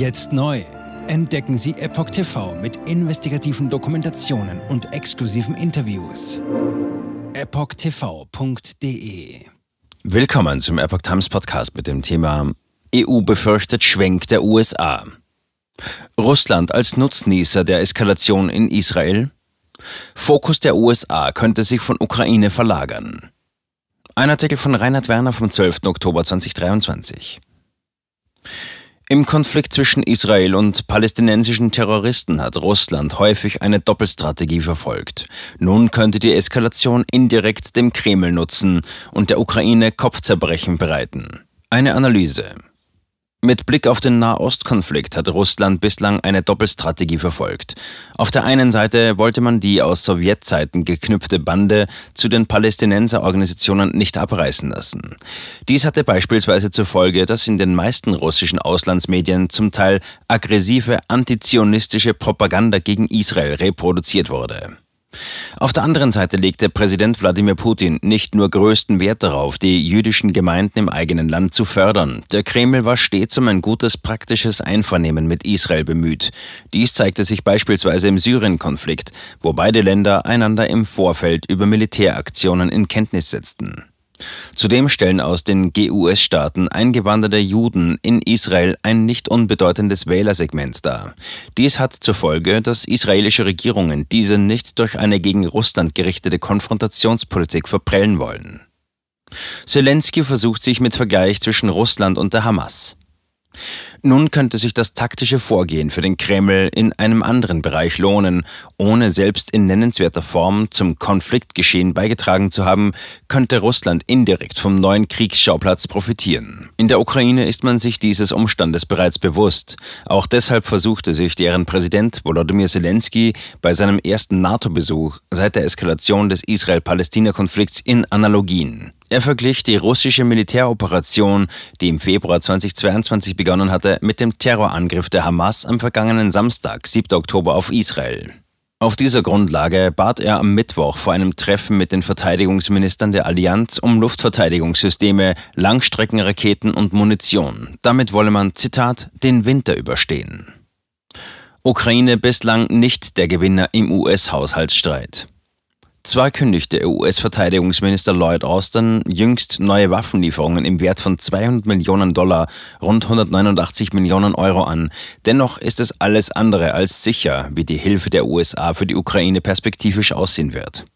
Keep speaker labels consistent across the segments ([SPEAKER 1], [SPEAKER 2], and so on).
[SPEAKER 1] Jetzt neu. Entdecken Sie Epoch TV mit investigativen Dokumentationen und exklusiven Interviews. EpochTV.de
[SPEAKER 2] Willkommen zum Epoch Times Podcast mit dem Thema EU befürchtet Schwenk der USA. Russland als Nutznießer der Eskalation in Israel. Fokus der USA könnte sich von Ukraine verlagern. Ein Artikel von Reinhard Werner vom 12. Oktober 2023. Im Konflikt zwischen Israel und palästinensischen Terroristen hat Russland häufig eine Doppelstrategie verfolgt. Nun könnte die Eskalation indirekt dem Kreml nutzen und der Ukraine Kopfzerbrechen bereiten. Eine Analyse. Mit Blick auf den Nahostkonflikt hat Russland bislang eine Doppelstrategie verfolgt. Auf der einen Seite wollte man die aus Sowjetzeiten geknüpfte Bande zu den Palästinenserorganisationen nicht abreißen lassen. Dies hatte beispielsweise zur Folge, dass in den meisten russischen Auslandsmedien zum Teil aggressive antizionistische Propaganda gegen Israel reproduziert wurde. Auf der anderen Seite legte Präsident Wladimir Putin nicht nur größten Wert darauf, die jüdischen Gemeinden im eigenen Land zu fördern. Der Kreml war stets um ein gutes praktisches Einvernehmen mit Israel bemüht. Dies zeigte sich beispielsweise im Syrien-Konflikt, wo beide Länder einander im Vorfeld über Militäraktionen in Kenntnis setzten. Zudem stellen aus den GUS-Staaten eingewanderte Juden in Israel ein nicht unbedeutendes Wählersegment dar. Dies hat zur Folge, dass israelische Regierungen diese nicht durch eine gegen Russland gerichtete Konfrontationspolitik verprellen wollen. Zelensky versucht sich mit Vergleich zwischen Russland und der Hamas. Nun könnte sich das taktische Vorgehen für den Kreml in einem anderen Bereich lohnen. Ohne selbst in nennenswerter Form zum Konfliktgeschehen beigetragen zu haben, könnte Russland indirekt vom neuen Kriegsschauplatz profitieren. In der Ukraine ist man sich dieses Umstandes bereits bewusst. Auch deshalb versuchte sich deren Präsident Volodymyr Zelensky bei seinem ersten NATO-Besuch seit der Eskalation des Israel-Palästina-Konflikts in Analogien. Er verglich die russische Militäroperation, die im Februar 2022 begonnen hatte, mit dem Terrorangriff der Hamas am vergangenen Samstag, 7. Oktober, auf Israel. Auf dieser Grundlage bat er am Mittwoch vor einem Treffen mit den Verteidigungsministern der Allianz um Luftverteidigungssysteme, Langstreckenraketen und Munition. Damit wolle man, Zitat, den Winter überstehen. Ukraine bislang nicht der Gewinner im US-Haushaltsstreit. Zwar kündigte US-Verteidigungsminister Lloyd Austin jüngst neue Waffenlieferungen im Wert von 200 Millionen Dollar, rund 189 Millionen Euro an. Dennoch ist es alles andere als sicher, wie die Hilfe der USA für die Ukraine perspektivisch aussehen wird.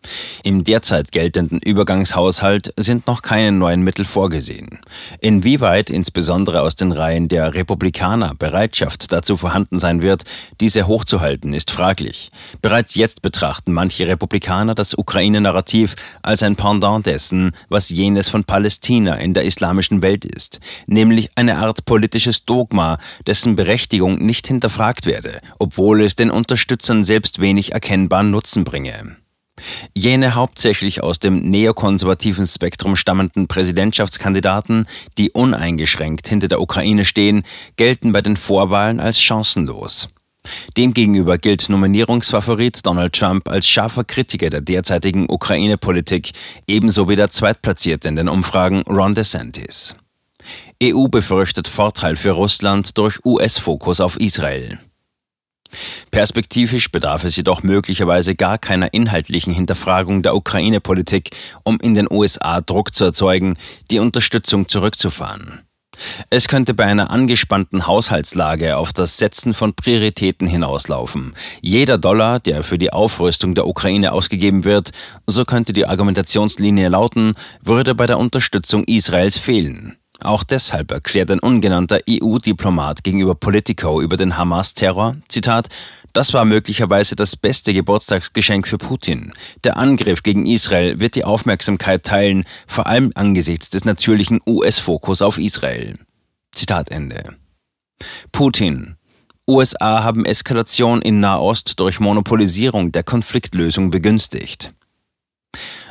[SPEAKER 2] Im derzeit geltenden Übergangshaushalt sind noch keine neuen Mittel vorgesehen. Inwieweit insbesondere aus den Reihen der Republikaner Bereitschaft dazu vorhanden sein wird, diese hochzuhalten, ist fraglich. Bereits jetzt betrachten manche Republikaner das Ukraine-Narrativ als ein Pendant dessen, was jenes von Palästina in der islamischen Welt ist, nämlich eine Art politisches Dogma, dessen Berechtigung nicht hinterfragt werde, obwohl es den Unterstützern selbst wenig erkennbaren Nutzen bringe. Jene hauptsächlich aus dem neokonservativen Spektrum stammenden Präsidentschaftskandidaten, die uneingeschränkt hinter der Ukraine stehen, gelten bei den Vorwahlen als chancenlos. Demgegenüber gilt Nominierungsfavorit Donald Trump als scharfer Kritiker der derzeitigen Ukraine-Politik, ebenso wie der Zweitplatzierte in den Umfragen Ron DeSantis. EU befürchtet Vorteil für Russland durch US-Fokus auf Israel. Perspektivisch bedarf es jedoch möglicherweise gar keiner inhaltlichen Hinterfragung der Ukraine-Politik, um in den USA Druck zu erzeugen, die Unterstützung zurückzufahren. Es könnte bei einer angespannten Haushaltslage auf das Setzen von Prioritäten hinauslaufen. Jeder Dollar, der für die Aufrüstung der Ukraine ausgegeben wird, so könnte die Argumentationslinie lauten, würde bei der Unterstützung Israels fehlen. Auch deshalb erklärt ein ungenannter EU-Diplomat gegenüber Politico über den Hamas-Terror, Zitat, das war möglicherweise das beste Geburtstagsgeschenk für Putin. Der Angriff gegen Israel wird die Aufmerksamkeit teilen, vor allem angesichts des natürlichen US-Fokus auf Israel. Zitat Ende. Putin. USA haben Eskalation in Nahost durch Monopolisierung der Konfliktlösung begünstigt.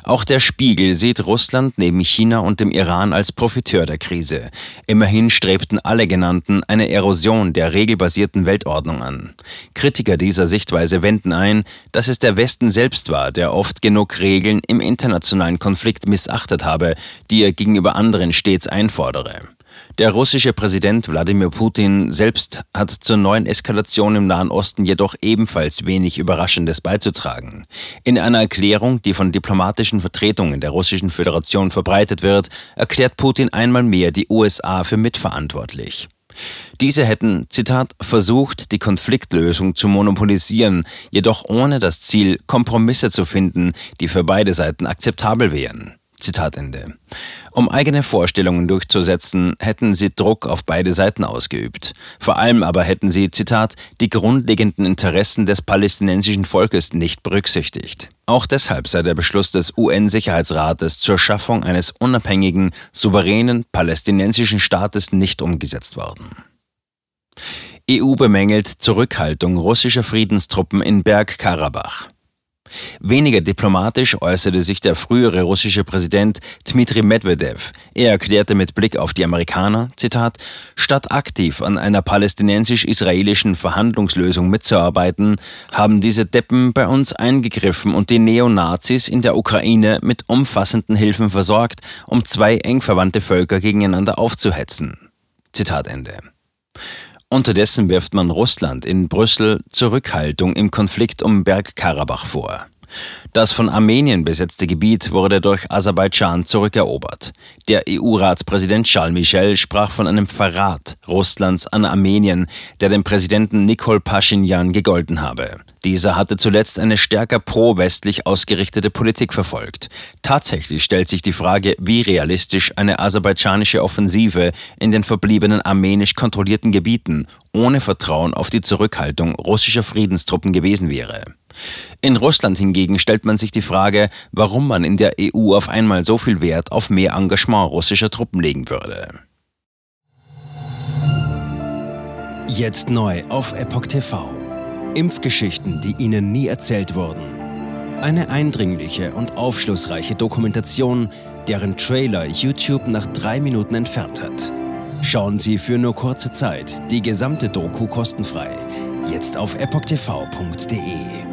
[SPEAKER 2] Auch der Spiegel sieht Russland neben China und dem Iran als Profiteur der Krise. Immerhin strebten alle genannten eine Erosion der regelbasierten Weltordnung an. Kritiker dieser Sichtweise wenden ein, dass es der Westen selbst war, der oft genug Regeln im internationalen Konflikt missachtet habe, die er gegenüber anderen stets einfordere. Der russische Präsident Wladimir Putin selbst hat zur neuen Eskalation im Nahen Osten jedoch ebenfalls wenig Überraschendes beizutragen. In einer Erklärung, die von diplomatischen Vertretungen der Russischen Föderation verbreitet wird, erklärt Putin einmal mehr die USA für mitverantwortlich. Diese hätten, Zitat, versucht, die Konfliktlösung zu monopolisieren, jedoch ohne das Ziel, Kompromisse zu finden, die für beide Seiten akzeptabel wären. Zitat Ende. Um eigene Vorstellungen durchzusetzen, hätten sie Druck auf beide Seiten ausgeübt. Vor allem aber hätten sie, Zitat, die grundlegenden Interessen des palästinensischen Volkes nicht berücksichtigt. Auch deshalb sei der Beschluss des UN-Sicherheitsrates zur Schaffung eines unabhängigen, souveränen palästinensischen Staates nicht umgesetzt worden. EU bemängelt Zurückhaltung russischer Friedenstruppen in Bergkarabach. Weniger diplomatisch äußerte sich der frühere russische Präsident Dmitri Medvedev. Er erklärte mit Blick auf die Amerikaner, Zitat, statt aktiv an einer palästinensisch-israelischen Verhandlungslösung mitzuarbeiten, haben diese Deppen bei uns eingegriffen und die Neonazis in der Ukraine mit umfassenden Hilfen versorgt, um zwei eng verwandte Völker gegeneinander aufzuhetzen. Zitat Ende. Unterdessen wirft man Russland in Brüssel Zurückhaltung im Konflikt um Bergkarabach vor. Das von Armenien besetzte Gebiet wurde durch Aserbaidschan zurückerobert. Der EU-Ratspräsident Charles Michel sprach von einem Verrat Russlands an Armenien, der dem Präsidenten Nikol Pashinyan gegolten habe. Dieser hatte zuletzt eine stärker pro-westlich ausgerichtete Politik verfolgt. Tatsächlich stellt sich die Frage, wie realistisch eine aserbaidschanische Offensive in den verbliebenen armenisch kontrollierten Gebieten ohne Vertrauen auf die Zurückhaltung russischer Friedenstruppen gewesen wäre. In Russland hingegen stellt man sich die Frage, warum man in der EU auf einmal so viel Wert auf mehr Engagement russischer Truppen legen würde.
[SPEAKER 1] Jetzt neu auf Epoch TV. Impfgeschichten, die Ihnen nie erzählt wurden. Eine eindringliche und aufschlussreiche Dokumentation, deren Trailer YouTube nach drei Minuten entfernt hat. Schauen Sie für nur kurze Zeit die gesamte Doku kostenfrei. Jetzt auf epochtv.de.